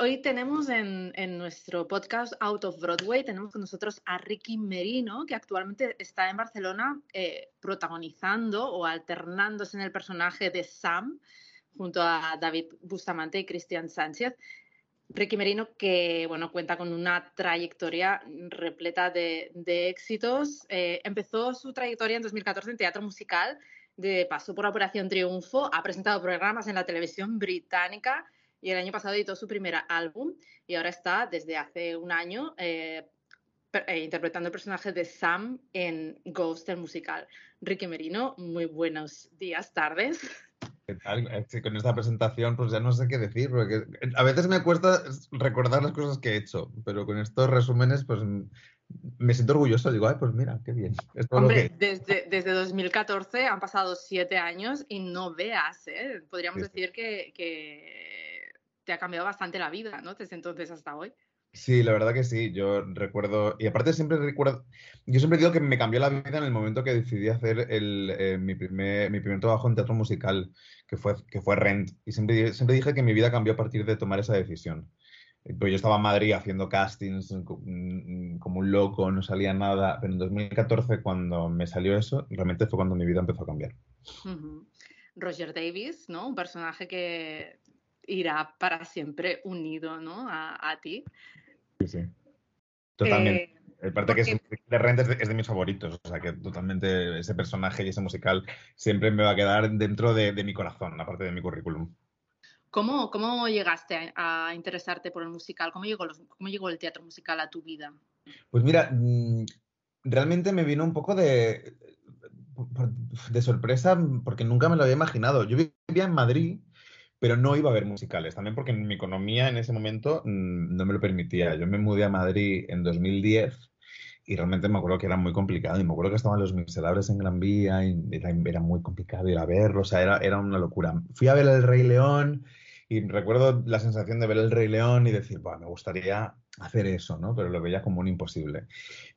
hoy tenemos en, nuestro podcast Out of Broadway, tenemos con nosotros a Ricky Merino, que actualmente está en Barcelona eh, protagonizando o alternándose en el personaje de Sam junto a David Bustamante y Cristian Sánchez. Ricky Merino, que bueno, cuenta con una trayectoria repleta de, éxitos. Eh, empezó su trayectoria en 2014 en teatro musical, de paso por Operación Triunfo, ha presentado programas en la televisión británica y el año pasado editó su primer álbum y ahora está desde hace un año eh, eh, interpretando el personaje de Sam en Ghost, el musical. Ricky Merino, muy buenos días, tardes. ¿Qué tal? Con esta presentación, pues ya no sé qué decir, porque a veces me cuesta recordar las cosas que he hecho, pero con estos resúmenes, pues me siento orgulloso. Digo, ay, pues mira, qué bien. Hombre, desde, desde 2014 han pasado siete años y no veas, ¿eh? Podríamos decir que te ha cambiado bastante la vida, ¿no? Desde entonces hasta hoy. Sí, la verdad que sí. Yo recuerdo, y aparte siempre recuerdo, yo siempre digo que me cambió la vida en el momento que decidí hacer el, eh, mi, primer, mi primer trabajo en teatro musical, que fue, que fue Rent. Y siempre, siempre dije que mi vida cambió a partir de tomar esa decisión. Pues yo estaba en Madrid haciendo castings mm, como un loco, no salía nada, pero en 2014 cuando me salió eso, realmente fue cuando mi vida empezó a cambiar. Roger Davis, ¿no? Un personaje que irá para siempre unido ¿no? a, ti. Sí, sí. Totalmente. Eh, el parte que es de Rent es de, mis favoritos, o sea que totalmente ese personaje y ese musical siempre me va a quedar dentro de, mi corazón, aparte de mi currículum. ¿Cómo, ¿Cómo, llegaste a, interesarte por el musical? ¿Cómo llegó, ¿Cómo llegó el teatro musical a tu vida? Pues mira, mm, realmente me vino un poco de, de sorpresa porque nunca me lo había imaginado. Yo vivía en Madrid pero no iba a ver musicales, también porque mi economía en ese momento mm, no me lo permitía. Yo me mudé a Madrid en 2010 y realmente me acuerdo que era muy complicado y me acuerdo que estaban los miserables en Gran Vía y era, muy complicado ir a verlo, o sea, era, era una locura. Fui a ver El Rey León y recuerdo la sensación de ver El Rey León y decir, me gustaría hacer eso, ¿no? Pero lo veía como un imposible.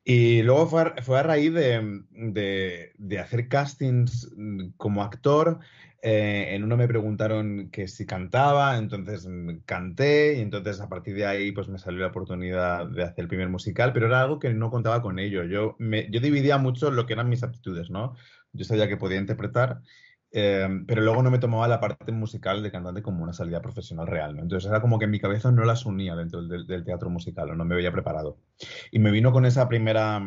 Y luego fue a, fue a raíz de, de, de hacer castings mm, como actor eh, en uno me preguntaron que si cantaba, entonces mm, canté y entonces a partir de ahí pues me salió la oportunidad de hacer el primer musical, pero era algo que no contaba con ello. Yo, me, yo dividía mucho lo que eran mis aptitudes, ¿no? Yo sabía que podía interpretar, eh, pero luego no me tomaba la parte musical de cantante como una salida profesional real, ¿no? Entonces era como que mi cabeza no las unía dentro del, del teatro musical o no me veía preparado. Y me vino con esa primera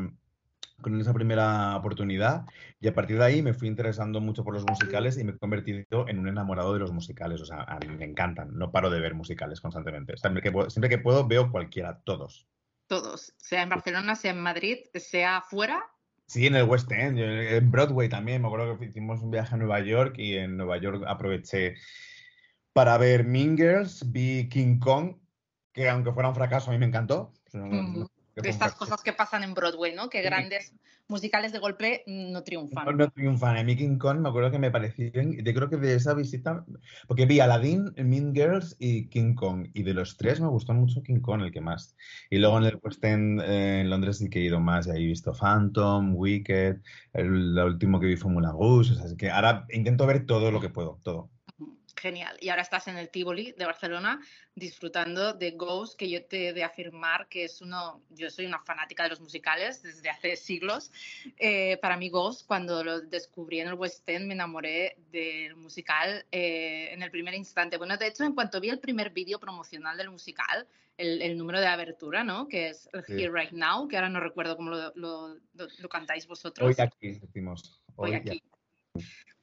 con esa primera oportunidad y a partir de ahí me fui interesando mucho por los musicales y me he convertido en un enamorado de los musicales. O sea, a mí me encantan, no paro de ver musicales constantemente. Siempre que puedo, siempre que puedo veo cualquiera, todos. Todos, sea en Barcelona, sea en Madrid, sea fuera. Sí, en el West End, en Broadway también. Me acuerdo que hicimos un viaje a Nueva York y en Nueva York aproveché para ver Mean Girls, vi King Kong, que aunque fuera un fracaso a mí me encantó de estas cosas que pasan en Broadway, ¿no? Que grandes musicales de golpe no triunfan. No, triunfan. A mí King Kong me acuerdo que me parecieron, yo creo que de esa visita, porque vi Aladdin, Mean Girls y King Kong, y de los tres me gustó mucho King Kong, el que más. Y luego en el West End eh, en Londres sí que he ido más, y ahí he visto Phantom, Wicked, el, último que vi fue Moulin Rouge, o sea, así que ahora intento ver todo lo que puedo, todo. Genial. Y ahora estás en el Tivoli de Barcelona disfrutando de Ghost, que yo te he de afirmar que es uno, yo soy una fanática de los musicales desde hace siglos. Eh, para mí Ghost, cuando lo descubrí en el West End, me enamoré del musical eh, en el primer instante. Bueno, de hecho, en cuanto vi el primer vídeo promocional del musical, el, número de abertura, ¿no? Que es Here Right Now, que ahora no recuerdo cómo lo, lo, cantáis vosotros. Hoy aquí, decimos. Hoy, aquí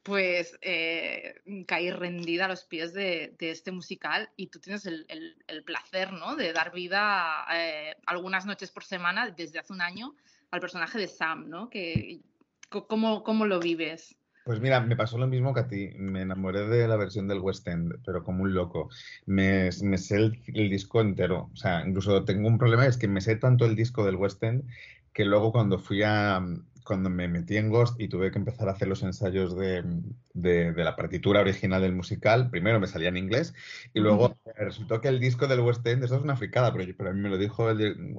pues eh, caí rendida a los pies de, este musical y tú tienes el, placer, ¿no? De dar vida eh, algunas noches por semana desde hace un año al personaje de Sam, ¿no? Que, ¿cómo, ¿Cómo lo vives? Pues mira, me pasó lo mismo que a ti. Me enamoré de la versión del West End, pero como un loco. Me, sé el, el, disco entero. O sea, incluso tengo un problema, es que me sé tanto el disco del West End que luego cuando fui a, cuando me metí en Ghost y tuve que empezar a hacer los ensayos de, la partitura original del musical, primero me salía en inglés y luego resultó que el disco del West End, eso es una fricada, pero, pero a mí me lo dijo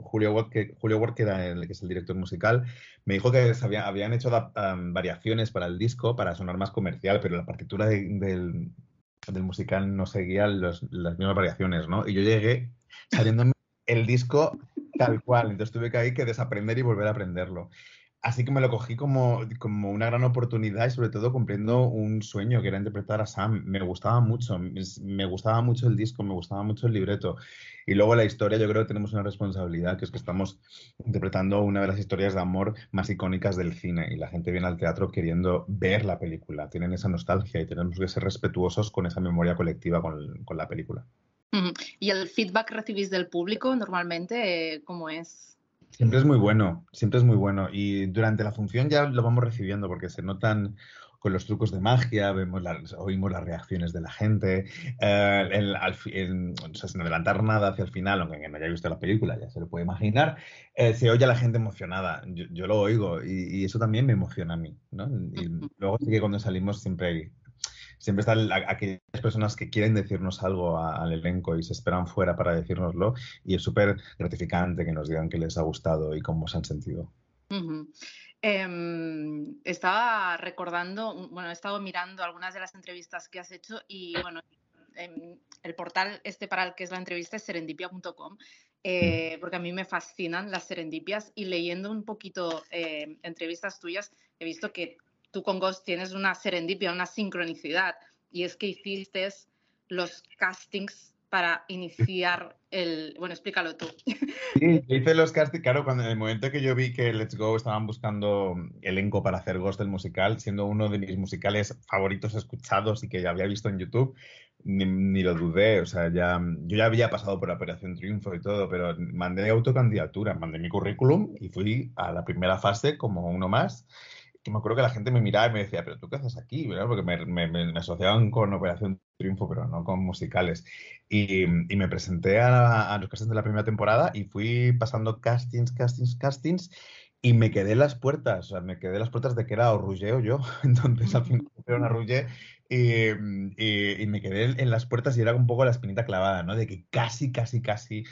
Julio Ward, que, Julio Ward, que, era el, que es el director musical, me dijo que habían hecho variaciones para el disco para sonar más comercial, pero la partitura del, musical no seguía las mismas variaciones, ¿no? Y yo llegué saliéndome el disco tal cual. Entonces tuve que ahí que desaprender y volver a aprenderlo. Así que me lo cogí como, como una gran oportunidad y sobre todo cumpliendo un sueño que era interpretar a Sam. Me gustaba mucho, me gustaba mucho el disco, me gustaba mucho el libreto. Y luego la historia, yo creo que tenemos una responsabilidad, que es que estamos interpretando una de las historias de amor más icónicas del cine y la gente viene al teatro queriendo ver la película, tienen esa nostalgia y tenemos que ser respetuosos con esa memoria colectiva con, con la película. ¿Y el feedback recibís del público normalmente cómo es? Siempre es muy bueno, siempre es muy bueno. Y durante la función ya lo vamos recibiendo porque se notan con los trucos de magia, vemos las, oímos las reacciones de la gente. Eh, sin adelantar nada hacia el final, aunque no haya visto la película, ya se lo puede imaginar, eh, se oye a la gente emocionada. Yo, lo oigo y, eso también me emociona a mí. ¿no? Y luego sí que cuando salimos siempre siempre están aquellas personas que quieren decirnos algo al elenco y se esperan fuera para decírnoslo y es súper gratificante que nos digan que les ha gustado y cómo se han sentido. Em, estaba recordando, bueno, he estado mirando algunas de las entrevistas que has hecho y bueno, em, el portal este para el que es la entrevista es serendipia.com, eh, porque a mí me fascinan las serendipias y leyendo un poquito eh, entrevistas tuyas he visto que tú con Ghost tienes una serendipia, una sincronicidad, y es que hiciste los castings para iniciar el... Bueno, explícalo tú. Sí, hice los castings, claro, cuando en el momento que yo vi que Let's Go estaban buscando elenco para hacer Ghost el musical, siendo uno de mis musicales favoritos escuchados y que ya había visto en YouTube, ni, lo dudé, o sea, ya, yo ya había pasado por Operación Triunfo y todo, pero mandé autocandidatura, mandé mi currículum y fui a la primera fase como uno más me acuerdo que la gente me miraba y me decía, pero tú qué haces aquí, ¿verdad? Porque me, asociaban con Operación Triunfo, pero no con musicales. Y, me presenté a, los castings de la primera temporada y fui pasando castings, castings, castings y me quedé en las puertas, o sea, me quedé en las puertas de que era o Rouget o yo. Entonces al final fueron a Rouget y, y, me quedé en las puertas y era un poco la espinita clavada, ¿no? De que casi, casi, casi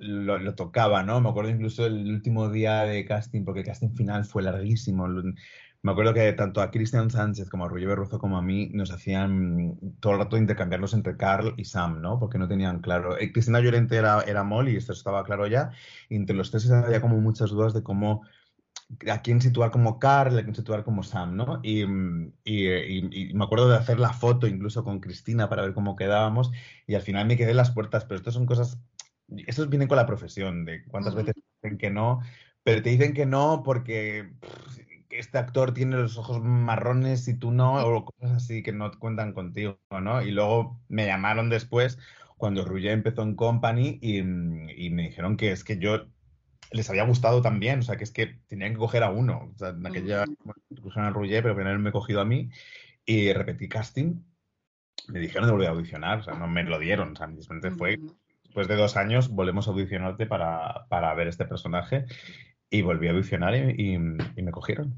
lo, tocaba, ¿no? Me acuerdo incluso el último día de casting, porque el casting final fue larguísimo. Me acuerdo que tanto a Cristian Sánchez como a Roger Berrozo como a mí nos hacían todo el rato intercambiarlos entre Carl y Sam, ¿no? Porque no tenían claro. Eh, Cristina Llorente era, era Molly, esto estaba claro ya, y entre los tres había como muchas dudas de cómo a quién situar como Carl, a quién situar como Sam, ¿no? Y, y, me acuerdo de hacer la foto incluso con Cristina para ver cómo quedábamos y al final me quedé en las puertas, pero estas son cosas eso viene con la profesión, de cuántas veces dicen que no, pero te dicen que no porque este actor tiene los ojos marrones y tú no, o cosas así que no cuentan contigo, ¿no? Y luego me llamaron después cuando Ruye empezó en Company y, me dijeron que es que yo les había gustado también, o sea, que es que tenían que coger a uno. O sea, en aquella cogieron a Ruye, pero primero me he cogido a mí y repetí casting. Me dijeron de volver a audicionar, o sea, no me lo dieron, o sea, simplemente fue después de dos años volvemos a audicionarte para, para ver este personaje y volví a audicionar y, me cogieron.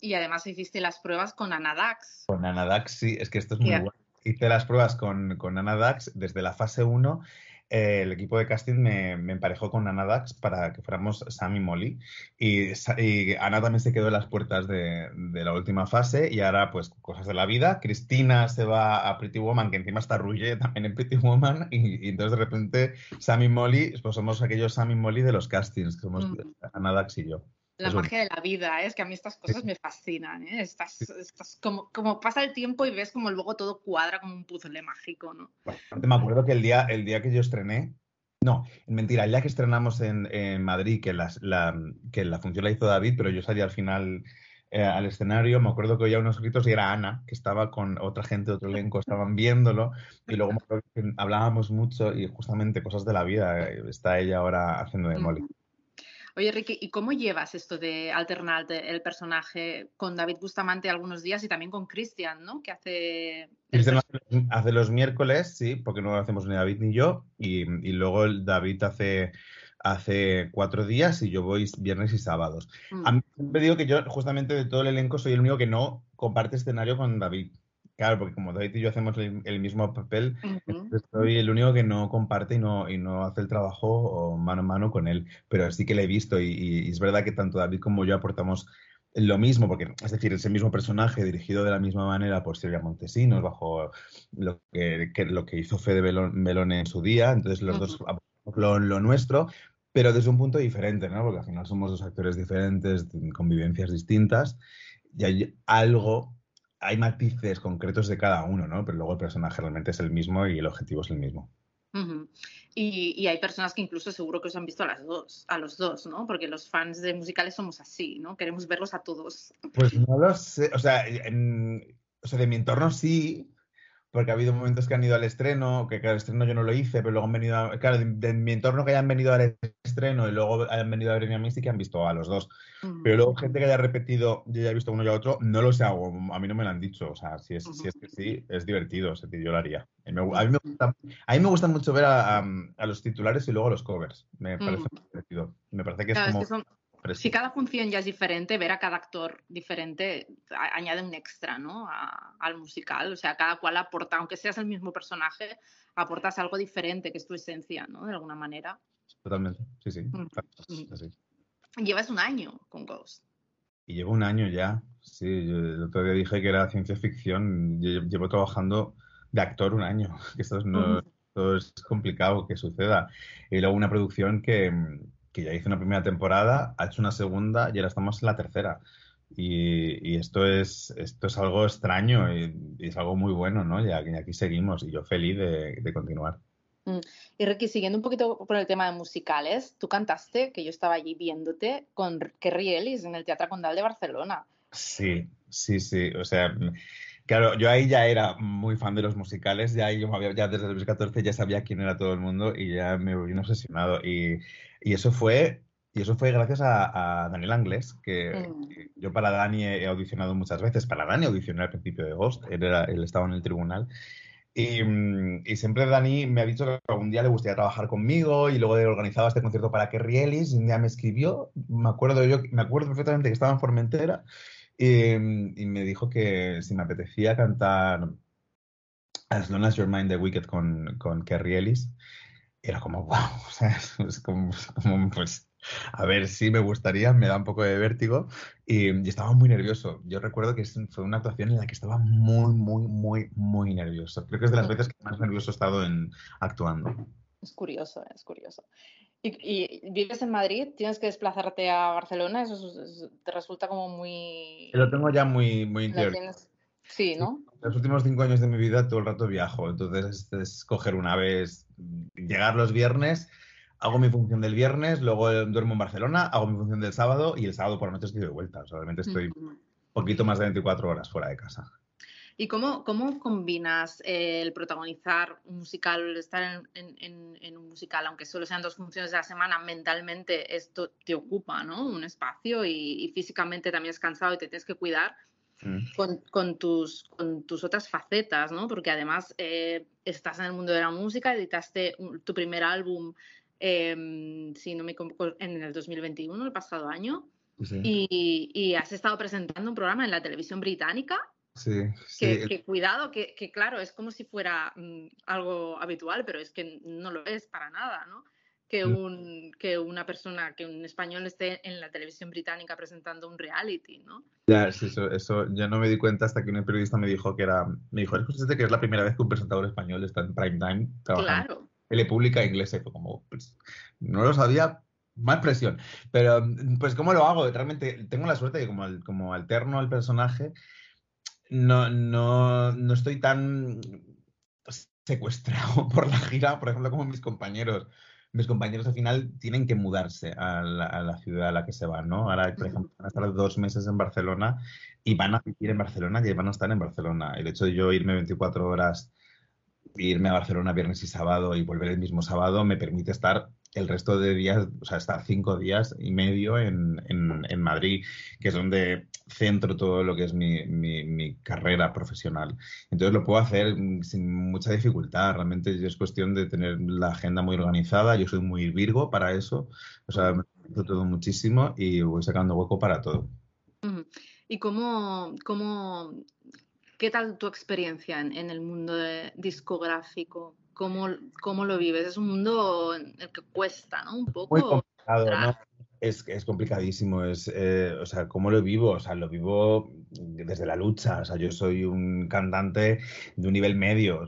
Y además hiciste las pruebas con Anadax. Con Anadax, sí, es que esto es muy bueno. Hice las pruebas con, con Anadax desde la fase 1 eh, el equipo de casting me, emparejó con Ana Dax para que fuéramos Sam y Molly. Y, Ana también se quedó en las puertas de, la última fase y ahora pues cosas de la vida. Cristina se va a Pretty Woman, que encima está Ruye también en Pretty Woman. Y, entonces de repente Sam y Molly, pues somos aquellos Sam y Molly de los castings, que somos mm. Ana Dax y yo. La magia de la vida, ¿eh? es que a mí estas cosas me fascinan. ¿eh? Estás, como, como, pasa el tiempo y ves como luego todo cuadra como un puzzle mágico, ¿no? me acuerdo que el día, el día que yo estrené, no, mentira, el día que estrenamos en, Madrid, que, la, que la función la hizo David, pero yo salí al final eh, al escenario, me acuerdo que oía unos gritos y era Ana, que estaba con otra gente otro elenco, estaban viéndolo, y luego me acuerdo que hablábamos mucho y justamente cosas de la vida, eh, está ella ahora haciendo de Molly. Oye, Ricky, ¿y cómo llevas esto de alternar el personaje con David Bustamante algunos días y también con Cristian, ¿no? Que hace... Cristian hace los miércoles, sí, porque no lo hacemos ni David ni yo, y, luego el David hace hace cuatro días y yo voy viernes y sábados. Mm. A mí siempre digo que yo, justamente de todo el elenco, soy el único que no comparte escenario con David. Claro, porque como David y yo hacemos el, mismo papel, soy el único que no comparte y no, y no hace el trabajo mano a mano con él. Pero sí que le he visto y, es verdad que tanto David como yo aportamos lo mismo, porque es decir, ese mismo personaje dirigido de la misma manera por Silvia Montesinos, bajo lo que, lo que hizo Fede Melone en su día, entonces los dos lo, lo, nuestro, pero desde un punto diferente, ¿no? Porque al final somos dos actores diferentes, con vivencias distintas, y hay algo, hay matices concretos de cada uno, ¿no? Pero luego el personaje realmente es el mismo y el objetivo es el mismo y, hay personas que incluso seguro que os han visto a las dos, a los dos, ¿no? Porque los fans de musicales somos así, ¿no? Queremos verlos a todos. Pues no lo sé, o sea, o sea de mi entorno sí, porque ha habido momentos que han ido al estreno, que claro, el estreno yo no lo hice, pero luego han venido, a, claro, de, mi entorno que hayan venido al estreno y luego hayan venido a ver a mí sí que han visto a los dos. Pero luego gente que haya repetido, yo ya he visto uno y otro, no lo sé, a mí no me lo han dicho, o sea, si es, si es que sí, es divertido, o sea, yo lo haría. A mí me, gusta, a mí me gusta mucho ver a, a, los titulares y luego los covers, me parece divertido. Me parece que es como... Si cada función ya es diferente, ver a cada actor diferente añade un extra, ¿no? al musical. O sea, cada cual aporta, aunque seas el mismo personaje, aportas algo diferente, que es tu esencia, ¿no? De alguna manera. Totalmente, sí, sí. Llevas un año con Ghost. Y llevo un año ya. Sí, yo el otro día dije que era ciencia ficción. llevo trabajando de actor un año. Que esto, no, esto es complicado que suceda. Y luego una producción que que ya hizo una primera temporada, ha hecho una segunda y ahora estamos en la tercera. Y, esto, es, esto es algo extraño y, es algo muy bueno, ¿no? Y aquí, seguimos y yo feliz de, continuar. Mm. Y Ricky, siguiendo un poquito por el tema de musicales, tú cantaste, que yo estaba allí viéndote, con Kerry Ellis en el Teatro Condal de Barcelona. Sí, sí, sí. O sea, claro, yo ahí ya era muy fan de los musicales, ya, yo había, ya desde el 2014 ya sabía quién era todo el mundo y ya me volví obsesionado. Y y eso fue, y eso fue gracias a, Daniel Anglés, mm. que, yo para Dani he audicionado muchas veces. Para Dani audicioné al principio de Ghost, él, era, él estaba en el tribunal. Y, mm, y, siempre Dani me ha dicho que algún día le gustaría trabajar conmigo y luego he organizado este concierto para Kerry Ellis un día me escribió, me acuerdo yo, me acuerdo perfectamente que estaba en Formentera y, y me dijo que si me apetecía cantar As Long As Your Mind the Wicked con, con Kerry Ellis era como, wow, o sea, es como, pues, a ver, si me gustaría, me da un poco de vértigo y, estaba muy nervioso. Yo recuerdo que fue una actuación en la que estaba muy, muy, muy, muy nervioso. Creo que es de las veces que más nervioso he estado en, actuando. Es curioso, es curioso. ¿Y, vives en Madrid? ¿Tienes que desplazarte a Barcelona? ¿Eso te resulta como muy...? Lo tengo ya muy, muy interior. Sí, ¿no? Los últimos cinco años de mi vida todo el rato viajo, entonces es, coger una vez, llegar los viernes, hago mi función del viernes, luego duermo en Barcelona, hago mi función del sábado y el sábado por la noche estoy de vuelta. Solamente estoy un poquito más de 24 horas fuera de casa. ¿Y cómo, cómo combinas el protagonizar un musical, el estar en, un musical, aunque solo sean dos funciones de la semana, mentalmente esto te ocupa ¿no? un espacio y, y, físicamente también es cansado y te tienes que cuidar? Mm. con, tus, con tus otras facetas, ¿no? Porque además eh, estás en el mundo de la música, editaste tu primer álbum, em, si no me equivoco, en el 2021, el pasado año, y, has estado presentando un programa en la televisión británica. Sí, que, cuidado, que, claro, es como si fuera mm, algo habitual, pero es que no lo es para nada, ¿no? Que, mm. un, que una persona, que un español esté en la televisión británica presentando un reality, ¿no? Ya, sí, eso, eso yo no me di cuenta hasta que un periodista me dijo que era, me dijo, es que es la primera vez que un presentador español está en prime time trabajando claro. en la pública inglesa, como, pues, no lo sabía, más presión. Pero, pues, ¿cómo lo hago? Realmente tengo la suerte de como, como alterno al personaje, no, no, no estoy tan secuestrado por la gira, por ejemplo, como mis compañeros mis compañeros al final tienen que mudarse a la, ciudad a la que se van, ¿no? Ahora, por ejemplo, van a estar dos meses en Barcelona y van a vivir en Barcelona y van a estar en Barcelona. El hecho de yo irme 24 horas, irme a Barcelona viernes y sábado y volver el mismo sábado me permite estar el resto de días, o sea, estar cinco días y medio en, en, Madrid, que es donde centro todo lo que es mi, mi, carrera profesional. Entonces lo puedo hacer sin mucha dificultad, realmente es cuestión de tener la agenda muy organizada, yo soy muy virgo para eso, o sea, me todo muchísimo y voy sacando hueco para todo. ¿Y cómo, cómo, qué tal tu experiencia en, en el mundo discográfico? ¿Cómo, ¿Cómo, lo vives? Es un mundo en el que cuesta, ¿no? Un poco. Muy complicado, ¿no? Es, es complicadísimo, es, eh, o sea, ¿cómo lo vivo? O sea, lo vivo desde la lucha, o sea, yo soy un cantante de un nivel medio,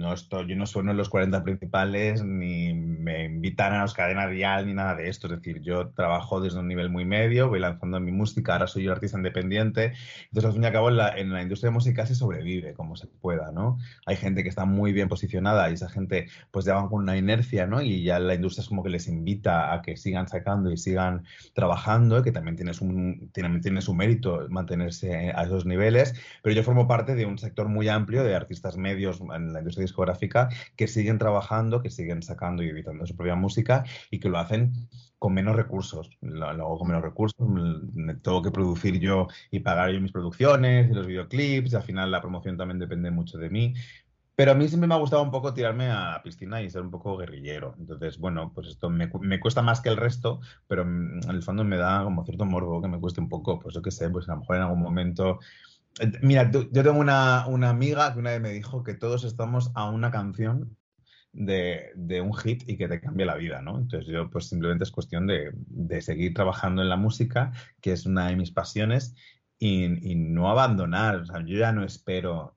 no estoy, yo no sueno en los 40 principales, ni me invitan a los cadena dial, ni nada de esto. Es decir, yo trabajo desde un nivel muy medio, voy lanzando mi música, ahora soy un artista independiente. Entonces, al fin y al cabo, en la, en la industria musical se sobrevive como se pueda, ¿no? Hay gente que está muy bien posicionada y esa gente, pues ya van con una inercia, ¿no? Y ya la industria es como que les invita a que sigan sacando y sigan trabajando, que también tiene su, tiene, tiene su mérito mantenerse a esos niveles. Pero yo formo parte de un sector muy amplio de artistas medios en la industria discográfica que siguen trabajando, que siguen sacando y editando su propia música y que lo hacen con menos recursos. Lo, hago con menos recursos, me tengo que producir yo y pagar yo mis producciones y los videoclips, y al final la promoción también depende mucho de mí. Pero a mí siempre me ha gustado un poco tirarme a la piscina y ser un poco guerrillero. Entonces, bueno, pues esto me, me, cuesta más que el resto, pero en el fondo me da como cierto morbo que me cueste un poco, pues yo qué sé, pues a lo mejor en algún momento Mira, yo tengo una, amiga que una vez me dijo que todos estamos a una canción de, un hit y que te cambie la vida, ¿no? Entonces yo pues simplemente es cuestión de, de seguir trabajando en la música, que es una de mis pasiones, y, y no abandonar. O sea, yo ya no espero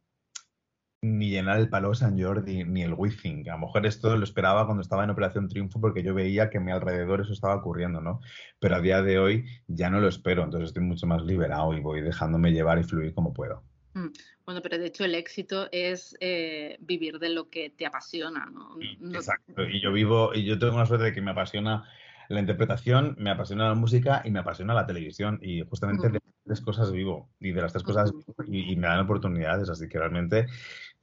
ni llenar el Palo San Jordi ni el Wizzing. A lo mejor esto lo esperaba cuando estaba en Operación Triunfo porque yo veía que a mi alrededor eso estaba ocurriendo, ¿no? Pero a día de hoy ya no lo espero, entonces estoy mucho más liberado y voy dejándome llevar y fluir como puedo. Mm, bueno, pero de hecho el éxito es eh, vivir de lo que te apasiona, ¿no? Exacto, y yo vivo, y yo tengo una suerte de que me apasiona la interpretación, me apasiona la música y me apasiona la televisión. Y justamente de tres cosas vivo. Y de las tres cosas y, me dan oportunidades. Así que realmente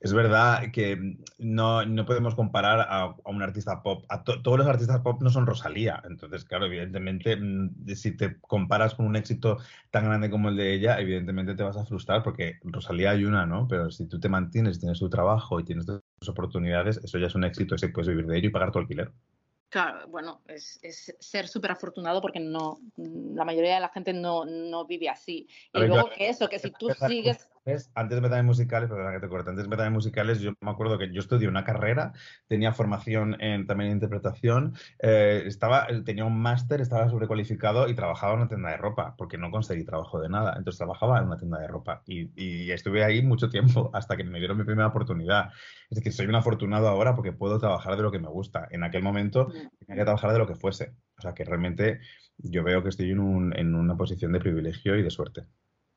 es verdad que no, no podemos comparar a, un artista pop. A todos los artistas pop no son Rosalía. Entonces, claro, evidentemente, mm, si te comparas con un éxito tan grande como el de ella, evidentemente te vas a frustrar porque Rosalía hay una, ¿no? Pero si tú te mantienes, tienes tu trabajo y tienes tus oportunidades, eso ya es un éxito, ese puedes vivir de ello y pagar tu alquiler. Claro, bueno, es, ser súper afortunado porque no, la mayoría de la gente no, no vive así. Y luego que eso, que si tú sigues antes de meterme musicales, perdona que te corte, antes de meterme musicales, yo me acuerdo que yo estudié una carrera, tenía formación en, también en interpretación, eh, estaba, tenía un máster, estaba sobrecualificado y trabajaba en una tienda de ropa, porque no conseguí trabajo de nada. Entonces trabajaba en una tienda de ropa y, y estuve ahí mucho tiempo hasta que me dieron mi primera oportunidad. Es decir, soy un afortunado ahora porque puedo trabajar de lo que me gusta. En aquel momento tenía que trabajar de lo que fuese. O sea que realmente yo veo que estoy en, un, en una posición de privilegio y de suerte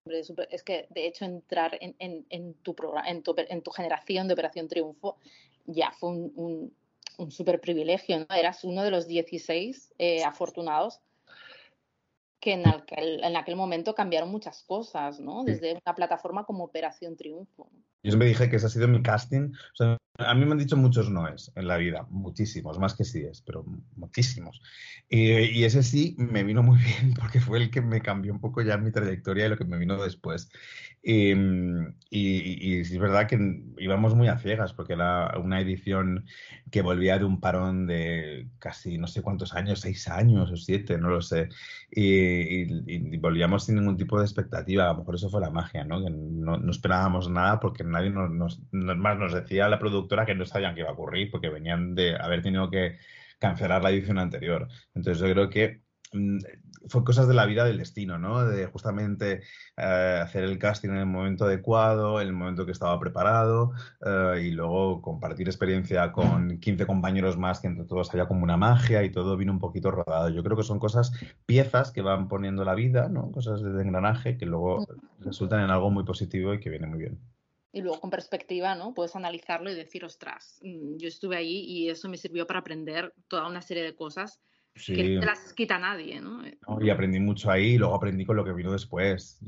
es que de hecho entrar en, en, en tu, en, tu, en tu generación de Operación Triunfo ya fue un, un, un súper privilegio, ¿no? Eras uno de los 16 eh, afortunados que en aquel, en aquel momento cambiaron muchas cosas, ¿no? Desde una plataforma como Operación Triunfo. Yo me dije que ese ha sido mi casting. O sea, a mí me han dicho muchos noes en la vida, muchísimos, más que síes, pero muchísimos. Y, ese sí me vino muy bien porque fue el que me cambió un poco ya mi trayectoria y lo que me vino después. Y, y, es verdad que íbamos muy a ciegas porque era una edición que volvía de un parón de casi no sé cuántos años, seis años o siete, no lo sé. Y, volvíamos sin ningún tipo de expectativa. A lo mejor eso fue la magia, ¿no? No, no esperábamos nada porque nadie nos, nos, más nos decía la productora que no sabían qué iba a ocurrir porque venían de haber tenido que cancelar la edición anterior. Entonces yo creo que mm, fue cosas de la vida del destino, ¿no? De justamente eh, hacer el casting en el momento adecuado, en el momento que estaba preparado eh, y luego compartir experiencia con 15 compañeros más que entre todos haya como una magia y todo vino un poquito rodado. Yo creo que son cosas, piezas que van poniendo la vida, ¿no? Cosas de engranaje que luego resultan en algo muy positivo y que viene muy bien y luego con perspectiva, ¿no? Puedes analizarlo y decir, ostras, mm, yo estuve ahí y eso me sirvió para aprender toda una serie de cosas que no te las quita nadie, ¿no? Y aprendí mucho ahí y luego aprendí con lo que vino después,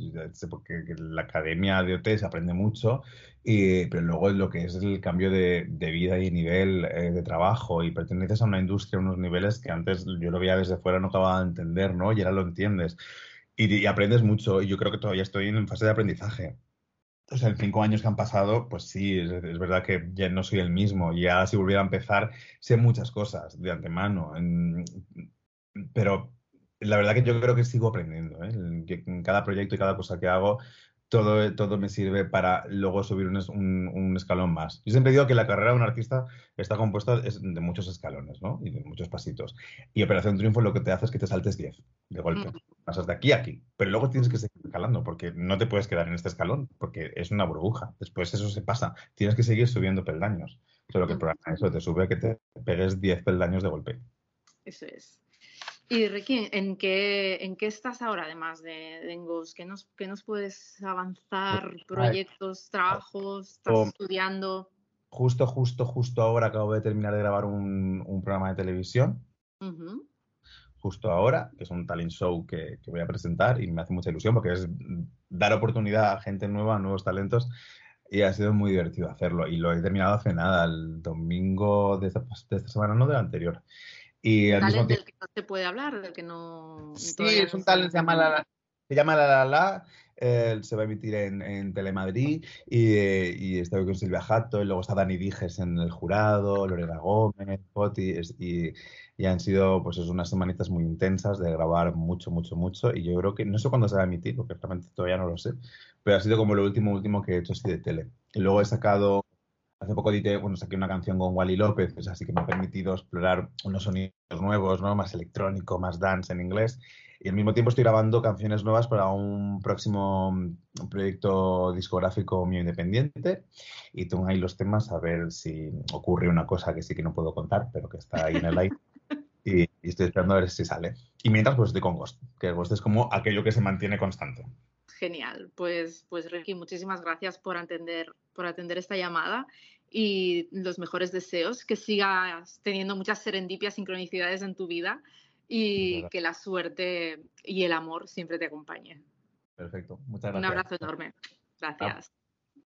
porque la academia de OT se aprende mucho, y, pero luego lo que es el cambio de, de vida y nivel eh, de trabajo y perteneces a una industria, a unos niveles que antes yo lo veía desde fuera, no acababa de entender, ¿no? Y ahora lo entiendes. Y, y aprendes mucho y yo creo que todavía estoy en fase de aprendizaje o sea, en cinco años que han pasado, pues sí, es, verdad que ya no soy el mismo. Y ahora si volviera a empezar, sé muchas cosas de antemano. pero la verdad que yo creo que sigo aprendiendo. ¿eh? En cada proyecto y cada cosa que hago, todo, todo me sirve para luego subir un, escalón más. Yo siempre digo que la carrera de un artista está compuesta de muchos escalones, ¿no? Y de muchos pasitos. Y Operación Triunfo lo que te hace es que te saltes 10 de golpe. Mm. Pasas de aquí a aquí. Pero luego tienes que seguir escalando porque no te puedes quedar en este escalón porque es una burbuja. Después eso se pasa. Tienes que seguir subiendo peldaños. Solo que el programa eso te sube a que te pegues 10 peldaños de golpe. Eso es. Y Ricky, ¿en qué, ¿en qué estás ahora además de, de Engos? ¿Qué nos, ¿Qué nos puedes avanzar? Pues, ¿Proyectos, trabajos? ¿Estás estudiando? Justo, justo, justo ahora acabo de terminar de grabar un, un programa de televisión. Justo ahora, que es un talent show que, que, voy a presentar y me hace mucha ilusión porque es dar oportunidad a gente nueva, a nuevos talentos. Y ha sido muy divertido hacerlo. Y lo he terminado hace nada, el domingo de esta, de esta semana, no de la anterior. Y al mismo tiempo... del que no se puede hablar, del que no... Sí, es un talent, se llama La Se llama La La, eh, se va a emitir en, en Telemadrid y, eh, y estoy con Silvia Jato y luego está Dani Dijes en el jurado, Lorena Gómez, Poti y, y, han sido pues es unas semanitas muy intensas de grabar mucho, mucho, mucho y yo creo que no sé cuándo se va a emitir porque realmente todavía no lo sé, pero ha sido como lo último, último que he hecho así de tele. Y luego he sacado Hace poco edité, bueno, saqué una canción con Wally López, pues así que me ha permitido explorar unos sonidos nuevos, ¿no? Más electrónico, más dance en inglés. Y al mismo tiempo estoy grabando canciones nuevas para un próximo proyecto discográfico mío independiente. Y tengo ahí los temas a ver si ocurre una cosa que sí que no puedo contar, pero que está ahí en el aire. Y, estoy esperando a ver si sale. Y mientras, pues estoy con Ghost, que Ghost es como aquello que se mantiene constante. Genial. Pues, pues Ricky, muchísimas gracias por atender, por atender esta llamada y los mejores deseos, que sigas teniendo muchas serendipias, sincronicidades en tu vida y que la suerte y el amor siempre te acompañen. Perfecto, muchas gracias. Un abrazo enorme. Gracias.